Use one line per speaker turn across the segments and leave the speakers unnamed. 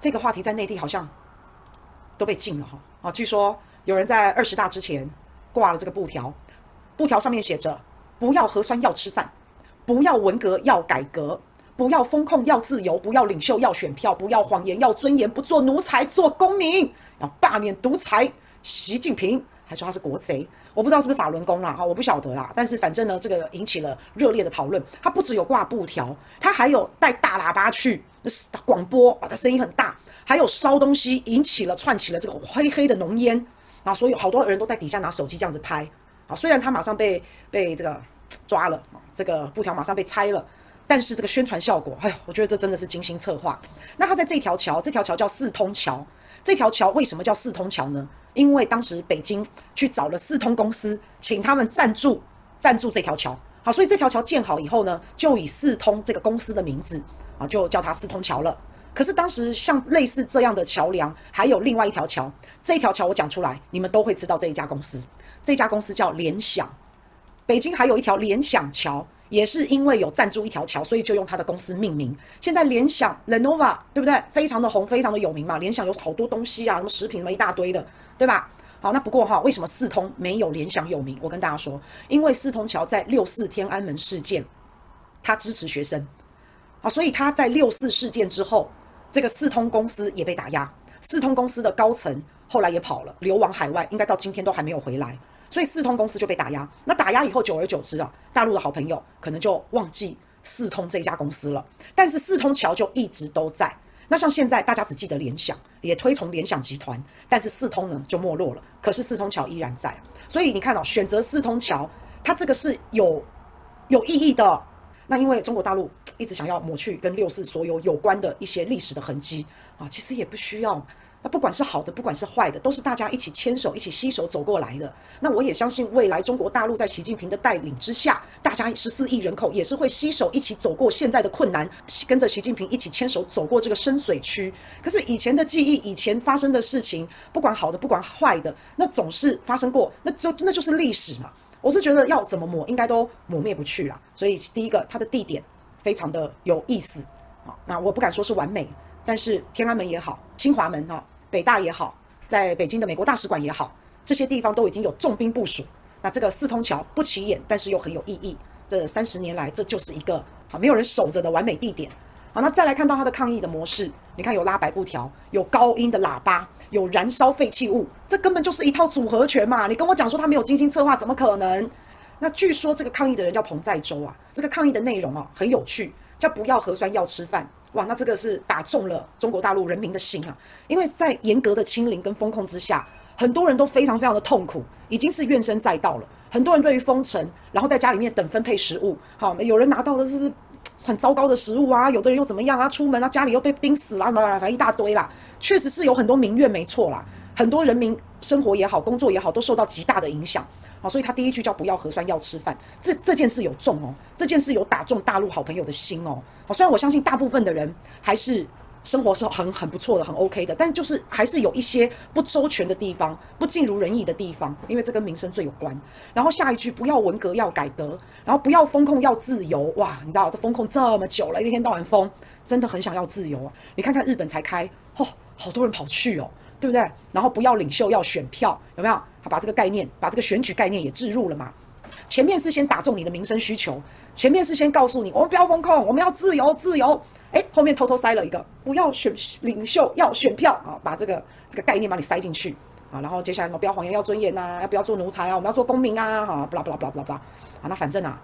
这个话题在内地好像都被禁了哈啊！据说有人在二十大之前挂了这个布条，布条上面写着：不要核酸要吃饭，不要文革要改革，不要风控要自由，不要领袖要选票，不要谎言要尊严，不做奴才做公民，要罢免独裁。习近平还说他是国贼，我不知道是不是法轮功啦哈，我不晓得啦。但是反正呢，这个引起了热烈的讨论。他不只有挂布条，他还有带大喇叭去。那是广播啊，他声音很大，还有烧东西，引起了串起了这个黑黑的浓烟啊，所以好多人都在底下拿手机这样子拍啊。虽然他马上被被这个抓了，这个布条马上被拆了，但是这个宣传效果，哎呦，我觉得这真的是精心策划。那他在这条桥，这条桥叫四通桥，这条桥为什么叫四通桥呢？因为当时北京去找了四通公司，请他们赞助赞助这条桥，好，所以这条桥建好以后呢，就以四通这个公司的名字。啊，就叫它四通桥了。可是当时像类似这样的桥梁，还有另外一条桥。这条桥我讲出来，你们都会知道这一家公司。这家公司叫联想。北京还有一条联想桥，也是因为有赞助一条桥，所以就用他的公司命名。现在联想 Lenovo 对不对？非常的红，非常的有名嘛。联想有好多东西啊，什么食品什么一大堆的，对吧？好，那不过哈，为什么四通没有联想有名？我跟大家说，因为四通桥在六四天安门事件，他支持学生。啊，所以他在六四事件之后，这个四通公司也被打压，四通公司的高层后来也跑了，流亡海外，应该到今天都还没有回来，所以四通公司就被打压。那打压以后，久而久之啊，大陆的好朋友可能就忘记四通这一家公司了，但是四通桥就一直都在。那像现在大家只记得联想，也推崇联想集团，但是四通呢就没落了，可是四通桥依然在。所以你看哦，选择四通桥，它这个是有有意义的。那因为中国大陆一直想要抹去跟六四所有有关的一些历史的痕迹啊，其实也不需要。那不管是好的，不管是坏的，都是大家一起牵手、一起携手走过来的。那我也相信，未来中国大陆在习近平的带领之下，大家十四亿人口也是会携手一起走过现在的困难，跟着习近平一起牵手走过这个深水区。可是以前的记忆，以前发生的事情，不管好的，不管坏的，那总是发生过，那就那就是历史嘛。我是觉得要怎么抹，应该都抹灭不去了。所以第一个，它的地点非常的有意思啊。那我不敢说是完美，但是天安门也好，清华门哈，北大也好，在北京的美国大使馆也好，这些地方都已经有重兵部署。那这个四通桥不起眼，但是又很有意义。这三十年来，这就是一个啊没有人守着的完美地点。好，那再来看到它的抗议的模式，你看有拉白布条，有高音的喇叭。有燃烧废弃物，这根本就是一套组合拳嘛！你跟我讲说他没有精心策划，怎么可能？那据说这个抗议的人叫彭在洲啊，这个抗议的内容啊很有趣，叫不要核酸要吃饭。哇，那这个是打中了中国大陆人民的心啊！因为在严格的清零跟封控之下，很多人都非常非常的痛苦，已经是怨声载道了。很多人对于封城，然后在家里面等分配食物，好，有人拿到的是。很糟糕的食物啊，有的人又怎么样啊？出门啊，家里又被冰死了，反正一大堆啦。确实是有很多民怨，没错啦。很多人民生活也好，工作也好，都受到极大的影响。好，所以他第一句叫不要核酸，要吃饭。这这件事有中哦，这件事有打中大陆好朋友的心哦。好，虽然我相信大部分的人还是。生活是很很不错的，很 OK 的，但就是还是有一些不周全的地方，不尽如人意的地方，因为这跟民生最有关。然后下一句不要文革要改革，然后不要封控要自由，哇，你知道这封控这么久了，一天到晚封，真的很想要自由啊！你看看日本才开，哦，好多人跑去哦，对不对？然后不要领袖要选票，有没有？好把这个概念，把这个选举概念也置入了嘛？前面是先打中你的民生需求，前面是先告诉你，我们不要封控，我们要自由，自由。哎，后面偷偷塞了一个，不要选领袖，要选票啊！把这个这个概念把你塞进去啊！然后接下来什么不要谎言，要尊严呐，要不要做奴才啊？我们要做公民啊！哈，不啦不啦不啦不啦不啦啊！那反正啊，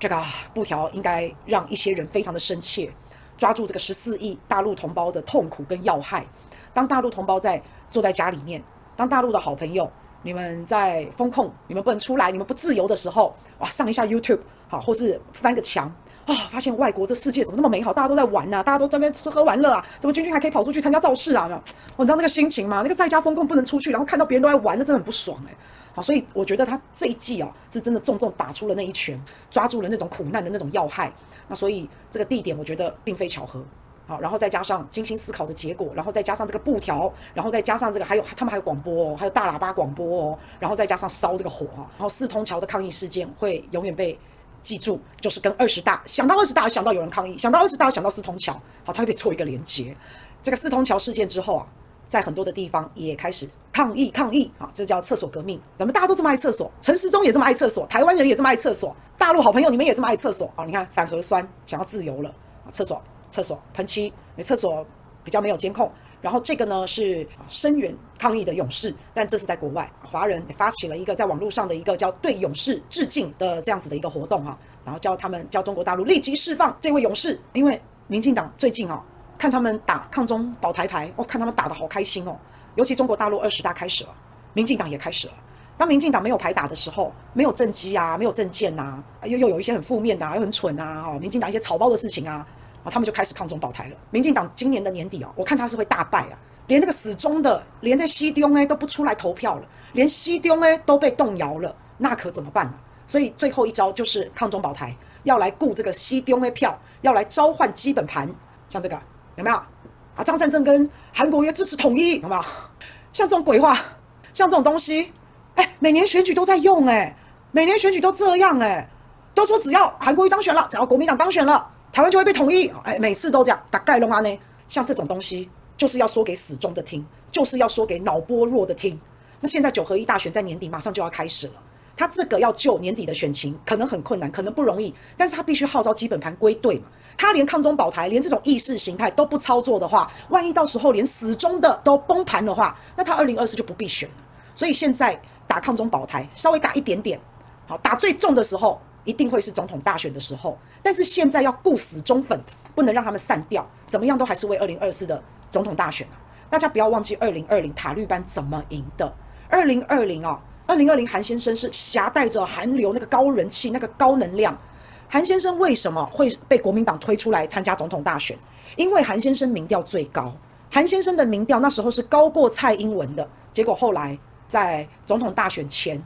这个布条应该让一些人非常的生气，抓住这个十四亿大陆同胞的痛苦跟要害。当大陆同胞在坐在家里面，当大陆的好朋友你们在封控，你们不能出来，你们不自由的时候，哇，上一下 YouTube 好，或是翻个墙。啊、发现外国这世界怎么那么美好？大家都在玩呐、大家都在那边吃喝玩乐啊！怎么君君还可以跑出去参加造势啊？我知道那个心情嘛，那个在家封控不能出去，然后看到别人都在玩，那真的很不爽哎、好，所以我觉得他这一季哦，是真的重重打出了那一拳，抓住了那种苦难的那种要害。那所以这个地点我觉得并非巧合。好，然后再加上精心思考的结果，然后再加上这个布条，然后再加上这个还有他们还有广播哦，还有大喇叭广播哦，然后再加上烧这个火啊，然后四通桥的抗议事件会永远被。记住，就是跟二十大想到二十大，想到有人抗议；想到二十大，想到四通桥，好，它会被凑一个连接。这个四通桥事件之后啊，在很多的地方也开始抗议抗议啊，这叫厕所革命。咱们大家都这么爱厕所，陈时中也这么爱厕所，台湾人也这么爱厕所，大陆好朋友你们也这么爱厕所啊？你看反核酸想要自由了啊，厕所厕所喷漆，因为厕所比较没有监控。然后这个呢是声援抗议的勇士，但这是在国外，华人也发起了一个在网络上的一个叫对勇士致敬的这样子的一个活动哈，然后叫他们叫中国大陆立即释放这位勇士，因为民进党最近啊看他们打抗中保台牌，我看他们打得好开心哦，尤其中国大陆二十大开始了，民进党也开始了。当民进党没有牌打的时候，没有政绩啊，没有政见呐，又又有一些很负面的，又很蠢啊，哦，民进党一些草包的事情啊。啊，他们就开始抗中保台了。民进党今年的年底啊，我看他是会大败啊，连那个死忠的，连在西中哎都不出来投票了，连西中哎都被动摇了，那可怎么办呢？所以最后一招就是抗中保台，要来顾这个西中的票，要来召唤基本盘，像这个有没有？啊，张善政跟韩国瑜支持统一，有没有？像这种鬼话，像这种东西，哎，每年选举都在用哎，每年选举都这样哎，都说只要韩国瑜当选了，只要国民党当选了。台湾就会被统一，哎，每次都这样，大概弄啊呢。像这种东西，就是要说给死忠的听，就是要说给脑波弱的听。那现在九合一大选在年底马上就要开始了，他这个要救年底的选情，可能很困难，可能不容易，但是他必须号召基本盘归队嘛。他连抗中保台，连这种意识形态都不操作的话，万一到时候连死忠的都崩盘的话，那他二零二四就不必选了。所以现在打抗中保台，稍微打一点点，好，打最重的时候。一定会是总统大选的时候，但是现在要顾死忠粉，不能让他们散掉，怎么样都还是为二零二四的总统大选啊！大家不要忘记二零二零塔绿班怎么赢的。二零二零啊，二零二零韩先生是挟带着韩流那个高人气、那个高能量。韩先生为什么会被国民党推出来参加总统大选？因为韩先生民调最高，韩先生的民调那时候是高过蔡英文的。结果后来在总统大选前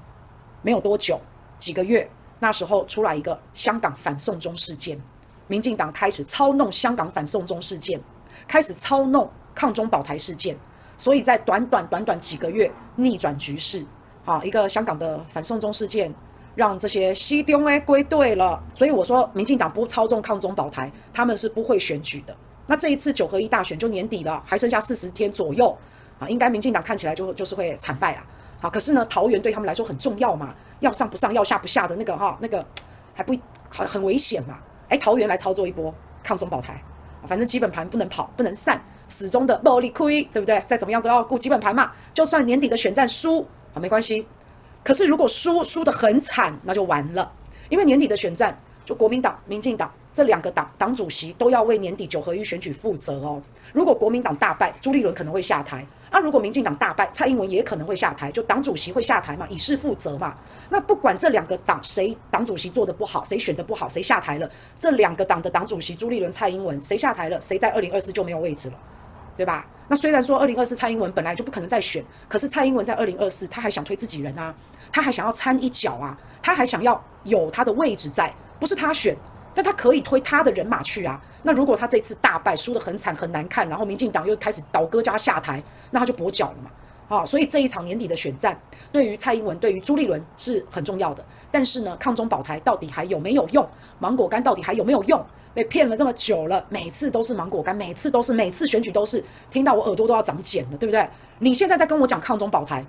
没有多久，几个月。那时候出来一个香港反送中事件，民进党开始操弄香港反送中事件，开始操弄抗中保台事件，所以在短短短短几个月逆转局势。啊，一个香港的反送中事件，让这些西中哎归队了。所以我说，民进党不操纵抗中保台，他们是不会选举的。那这一次九合一大选就年底了，还剩下四十天左右啊，应该民进党看起来就就是会惨败啊。好，可是呢，桃园对他们来说很重要嘛，要上不上，要下不下的那个哈，那个还不很很危险嘛。哎，桃园来操作一波抗中保台，反正基本盘不能跑，不能散，始终的暴力亏，对不对？再怎么样都要顾基本盘嘛。就算年底的选战输，啊没关系。可是如果输输得很惨，那就完了，因为年底的选战，就国民党、民进党这两个党党主席都要为年底九合一选举负责哦。如果国民党大败，朱立伦可能会下台。那、如果民进党大败，蔡英文也可能会下台，就党主席会下台嘛，以示负责嘛。那不管这两个党谁党主席做得不好，谁选得不好，谁下台了，这两个党的党主席朱立伦、蔡英文谁下台了，谁在二零二四就没有位置了，对吧？那虽然说二零二四蔡英文本来就不可能再选，可是蔡英文在二零二四他还想推自己人啊，他还想要掺一脚啊，他还想要有他的位置在，不是他选。但他可以推他的人马去啊。那如果他这次大败，输得很惨很难看，然后民进党又开始倒戈加下台，那他就跛脚了嘛。啊，所以这一场年底的选战，对于蔡英文、对于朱立伦是很重要的。但是呢，抗中保台到底还有没有用？芒果干到底还有没有用？被骗了这么久了，每次都是芒果干，每次都是，每次选举都是，听到我耳朵都要长茧了，对不对？你现在在跟我讲抗中保台，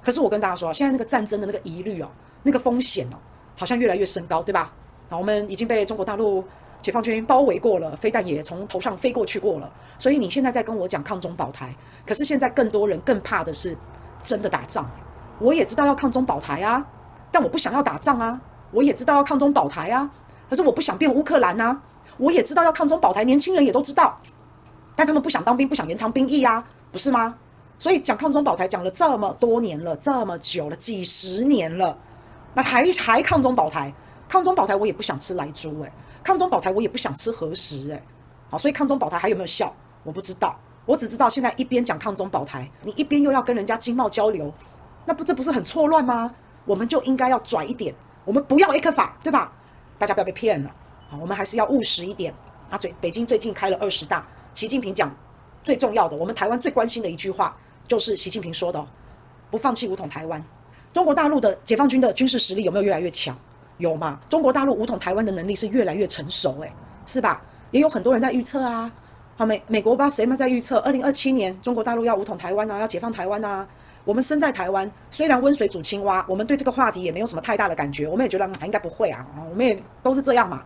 可是我跟大家说，现在那个战争的那个疑虑哦，那个风险哦，好像越来越升高，对吧？我们已经被中国大陆解放军包围过了，飞弹也从头上飞过去过了。所以你现在在跟我讲抗中保台，可是现在更多人更怕的是真的打仗。我也知道要抗中保台啊，但我不想要打仗啊。我也知道要抗中保台啊，可是我不想变乌克兰啊。我也知道要抗中保台，年轻人也都知道，但他们不想当兵，不想延长兵役啊，不是吗？所以讲抗中保台讲了这么多年了，这么久了，几十年了，那还还抗中保台？抗中保台，我也不想吃莱猪哎。抗中保台，我也不想吃核食哎。好，所以抗中保台还有没有效？我不知道。我只知道现在一边讲抗中保台，你一边又要跟人家经贸交流，那不这不是很错乱吗？我们就应该要拽一点，我们不要一颗法，对吧？大家不要被骗了。好，我们还是要务实一点。啊，最北京最近开了二十大，习近平讲最重要的，我们台湾最关心的一句话，就是习近平说的：不放弃武统台湾。中国大陆的解放军的军事实力有没有越来越强？有嘛？中国大陆武统台湾的能力是越来越成熟，诶，是吧？也有很多人在预测啊，好，美美国不知道谁们在预测，二零二七年中国大陆要武统台湾啊，要解放台湾啊。我们身在台湾，虽然温水煮青蛙，我们对这个话题也没有什么太大的感觉，我们也觉得应该不会啊，我们也都是这样嘛。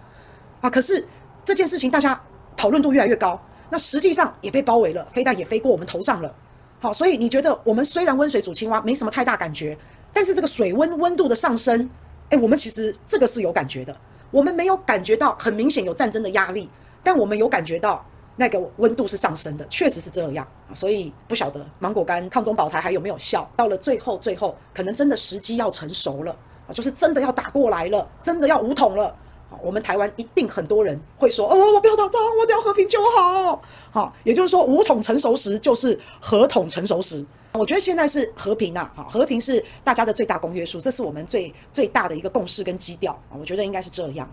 啊，可是这件事情大家讨论度越来越高，那实际上也被包围了，飞弹也飞过我们头上了。好，所以你觉得我们虽然温水煮青蛙没什么太大感觉，但是这个水温温度的上升，哎，我们其实这个是有感觉的。我们没有感觉到很明显有战争的压力，但我们有感觉到那个温度是上升的，确实是这样。所以不晓得芒果干抗中保台还有没有效？到了最后，最后可能真的时机要成熟了啊，就是真的要打过来了，真的要五统了。我们台湾一定很多人会说：“哦，我不要打仗，我只要和平就好。”好，也就是说，武统成熟时就是和统成熟时。我觉得现在是和平呐，好，和平是大家的最大公约数，这是我们最最大的一个共识跟基调。我觉得应该是这样。